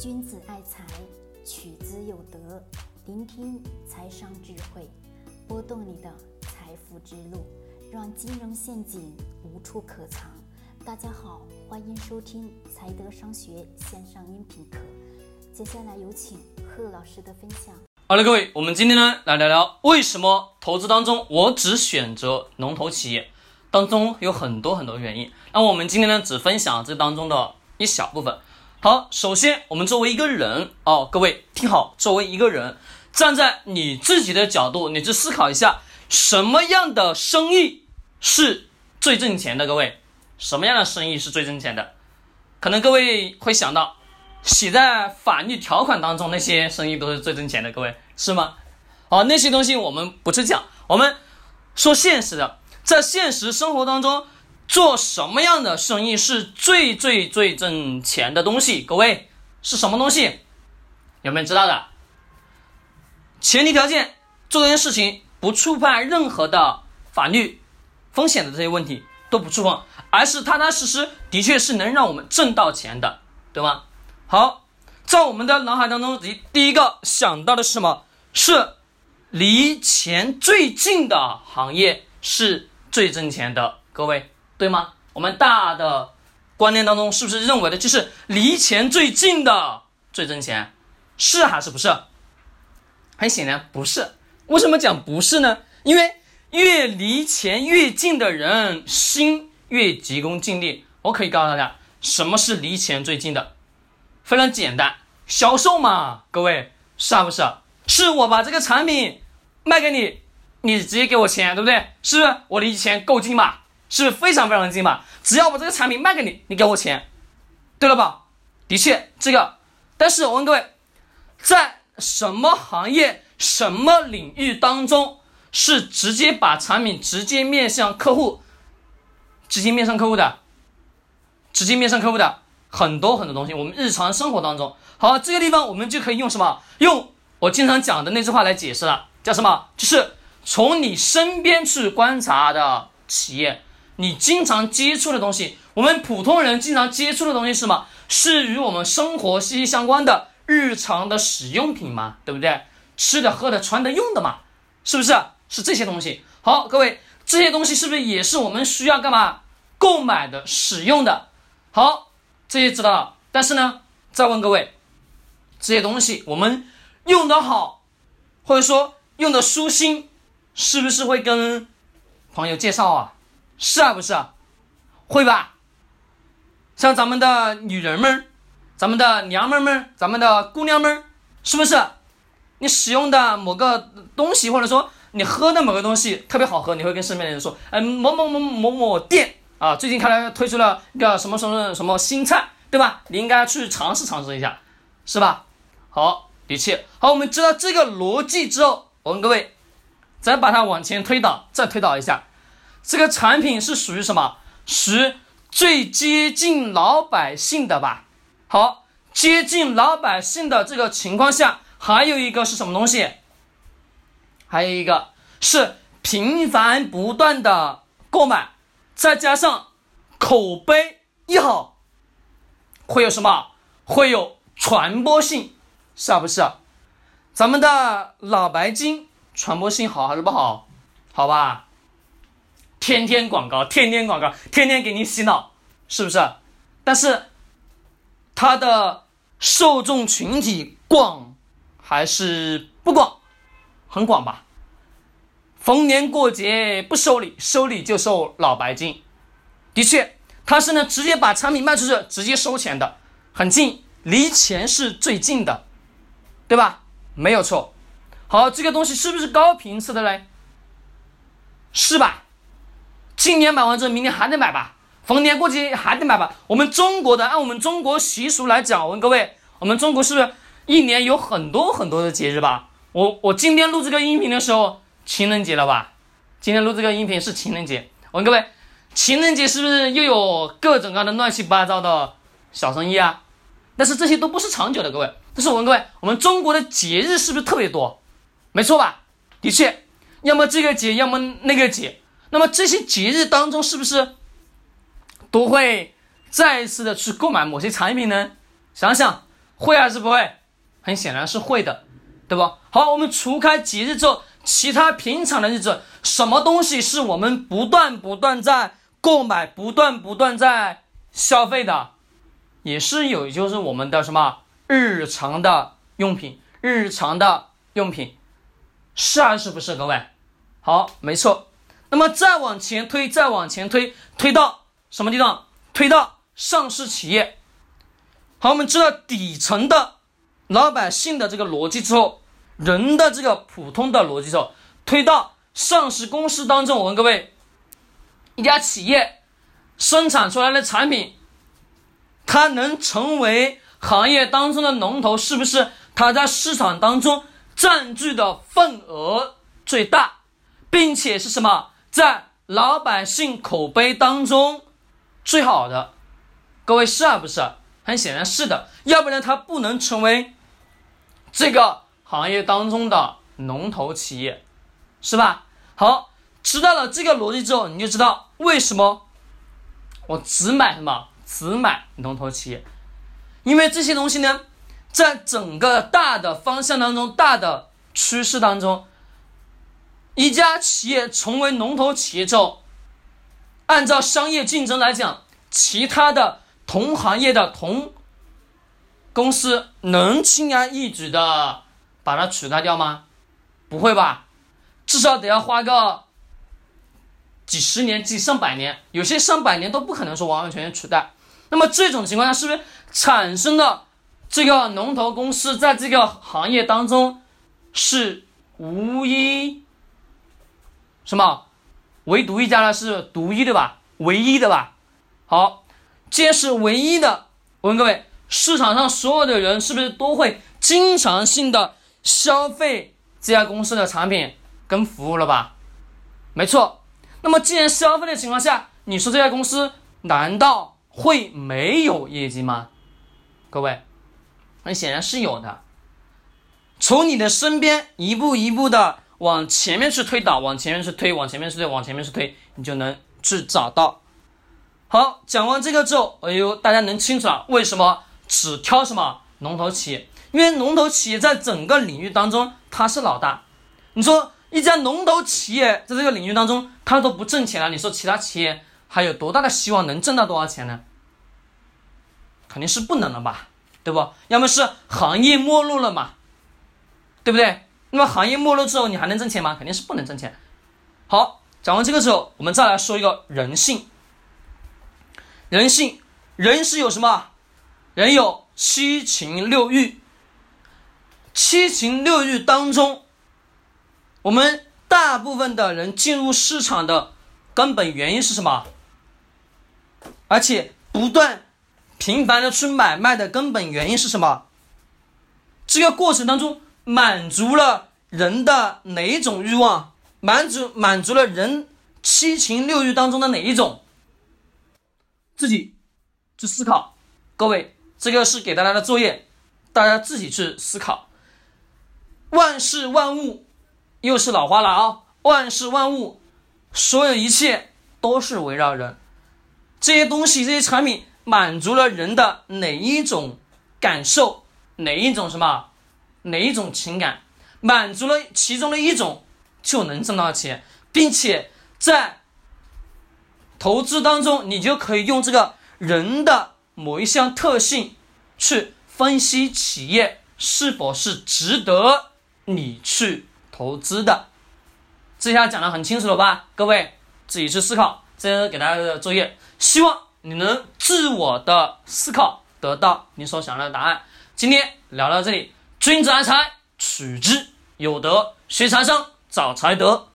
君子爱财，取之有德。聆听财商智慧，拨动你的财富之路，让金融陷阱无处可藏。大家好，欢迎收听财德商学线上音频课。接下来有请贺老师的分享。好了，各位，我们今天呢来聊聊为什么投资当中我只选择龙头企业，当中有很多很多原因。那我们今天呢只分享这当中的一小部分。好，首先我们作为一个人哦，各位听好，作为一个人，站在你自己的角度，你去思考一下，什么样的生意是最挣钱的？各位，什么样的生意是最挣钱的？可能各位会想到，写在法律条款当中那些生意都是最挣钱的，各位是吗？好，那些东西我们不去讲，我们说现实的，在现实生活当中。做什么样的生意是最最最挣钱的东西？各位是什么东西？有没有知道的？前提条件做这件事情不触犯任何的法律风险的这些问题都不触碰，而是踏踏实实，的确是能让我们挣到钱的，对吗？好，在我们的脑海当中，第第一个想到的是什么？是离钱最近的行业是最挣钱的，各位。对吗？我们大的观念当中是不是认为的就是离钱最近的最挣钱？是还是不是？很显然不是。为什么讲不是呢？因为越离钱越近的人心越急功近利。我可以告诉大家，什么是离钱最近的？非常简单，销售嘛，各位是不是？是我把这个产品卖给你，你直接给我钱，对不对？是不是？我离钱够近嘛？是非常非常近吧？只要把这个产品卖给你，你给我钱，对了吧？的确，这个。但是我问各位，在什么行业、什么领域当中是直接把产品直接面向客户、直接面向客户的？直接面向客户的很多很多东西，我们日常生活当中，好，这个地方我们就可以用什么？用我经常讲的那句话来解释了，叫什么？就是从你身边去观察的企业。你经常接触的东西，我们普通人经常接触的东西是什么？是与我们生活息息相关的日常的使用品嘛？对不对？吃的、喝的、穿的、用的嘛？是不是？是这些东西。好，各位，这些东西是不是也是我们需要干嘛购买的、使用的？好，这些知道了。但是呢，再问各位，这些东西我们用的好，或者说用的舒心，是不是会跟朋友介绍啊？是啊，不是啊，会吧？像咱们的女人们，咱们的娘们们，咱们的姑娘们，是不是？你使用的某个东西，或者说你喝的某个东西特别好喝，你会跟身边的人说：“嗯，某某某某某店啊，最近看来推出了一个什么什么什么新菜，对吧？你应该去尝试尝试一下，是吧？”好，的确，好，我们知道这个逻辑之后，我问各位，再把它往前推导，再推导一下。这个产品是属于什么？是最接近老百姓的吧？好，接近老百姓的这个情况下，还有一个是什么东西？还有一个是频繁不断的购买，再加上口碑一好，会有什么？会有传播性，是不是？咱们的老白金传播性好还是不好？好吧。天天广告，天天广告，天天给你洗脑，是不是？但是它的受众群体广还是不广？很广吧？逢年过节不收礼，收礼就收老白金。的确，它是呢直接把产品卖出去，直接收钱的，很近，离钱是最近的，对吧？没有错。好，这个东西是不是高频次的嘞？是吧？今年买完之后，明年还得买吧？逢年过节还得买吧？我们中国的，按我们中国习俗来讲，我问各位，我们中国是不是一年有很多很多的节日吧？我我今天录这个音频的时候，情人节了吧？今天录这个音频是情人节，我问各位，情人节是不是又有各种各样的乱七八糟的小生意啊？但是这些都不是长久的，各位。但是我问各位，我们中国的节日是不是特别多？没错吧？的确，要么这个节，要么那个节。那么这些节日当中，是不是都会再一次的去购买某些产品呢？想想会还是不会？很显然是会的，对吧？好，我们除开节日之后，其他平常的日子，什么东西是我们不断不断在购买、不断不断在消费的？也是有，就是我们的什么日常的用品，日常的用品，是还是不是？各位，好，没错。那么再往前推，再往前推，推到什么地方？推到上市企业。好，我们知道底层的老百姓的这个逻辑之后，人的这个普通的逻辑之后，推到上市公司当中，我问各位，一家企业生产出来的产品。它能成为行业当中的龙头，是不是它在市场当中占据的份额最大，并且是什么在老百姓口碑当中最好的？各位是啊，不是？很显然是的，要不然它不能成为这个行业当中的龙头企业，是吧？好，知道了这个逻辑之后，你就知道为什么我只买什么。只买龙头企业，因为这些东西呢，在整个大的方向当中、大的趋势当中，一家企业成为龙头企业之后，按照商业竞争来讲，其他的同行业的同公司能轻而易举的把它取代掉吗？不会吧，至少得要花个几十年、几上百年，有些上百年都不可能说完完全全取代。那么这种情况下，是不是产生了这个龙头公司在这个行业当中是无一什么唯独一家呢？是独一的吧？唯一的吧？好，既然是唯一的，我问各位，市场上所有的人是不是都会经常性的消费这家公司的产品跟服务了吧？没错。那么既然消费的情况下，你说这家公司难道？会没有业绩吗？各位，很显然是有的。从你的身边一步一步的往前面去推导，往前面去推，往前面去推，往前面去推，你就能去找到。好，讲完这个之后，哎呦，大家能清楚了为什么只挑什么龙头企业？因为龙头企业在整个领域当中它是老大。你说一家龙头企业在这个领域当中它都不挣钱了，你说其他企业？还有多大的希望能挣到多少钱呢？肯定是不能了吧，对不？要么是行业没落了嘛，对不对？那么行业没落之后，你还能挣钱吗？肯定是不能挣钱。好，讲完这个之后，我们再来说一个人性。人性，人是有什么？人有七情六欲。七情六欲当中，我们大部分的人进入市场的根本原因是什么？而且不断频繁的去买卖的根本原因是什么？这个过程当中满足了人的哪一种欲望？满足满足了人七情六欲当中的哪一种？自己去思考。各位，这个是给大家的作业，大家自己去思考。万事万物，又是老话了啊！万事万物，所有一切都是围绕人。这些东西，这些产品满足了人的哪一种感受？哪一种什么？哪一种情感？满足了其中的一种，就能挣到钱，并且在投资当中，你就可以用这个人的某一项特性去分析企业是否是值得你去投资的。这下讲的很清楚了吧？各位自己去思考。这是给大家的作业。希望你能自我的思考，得到你所想要的答案。今天聊到这里，君子爱财，取之有德；学财商，找财德。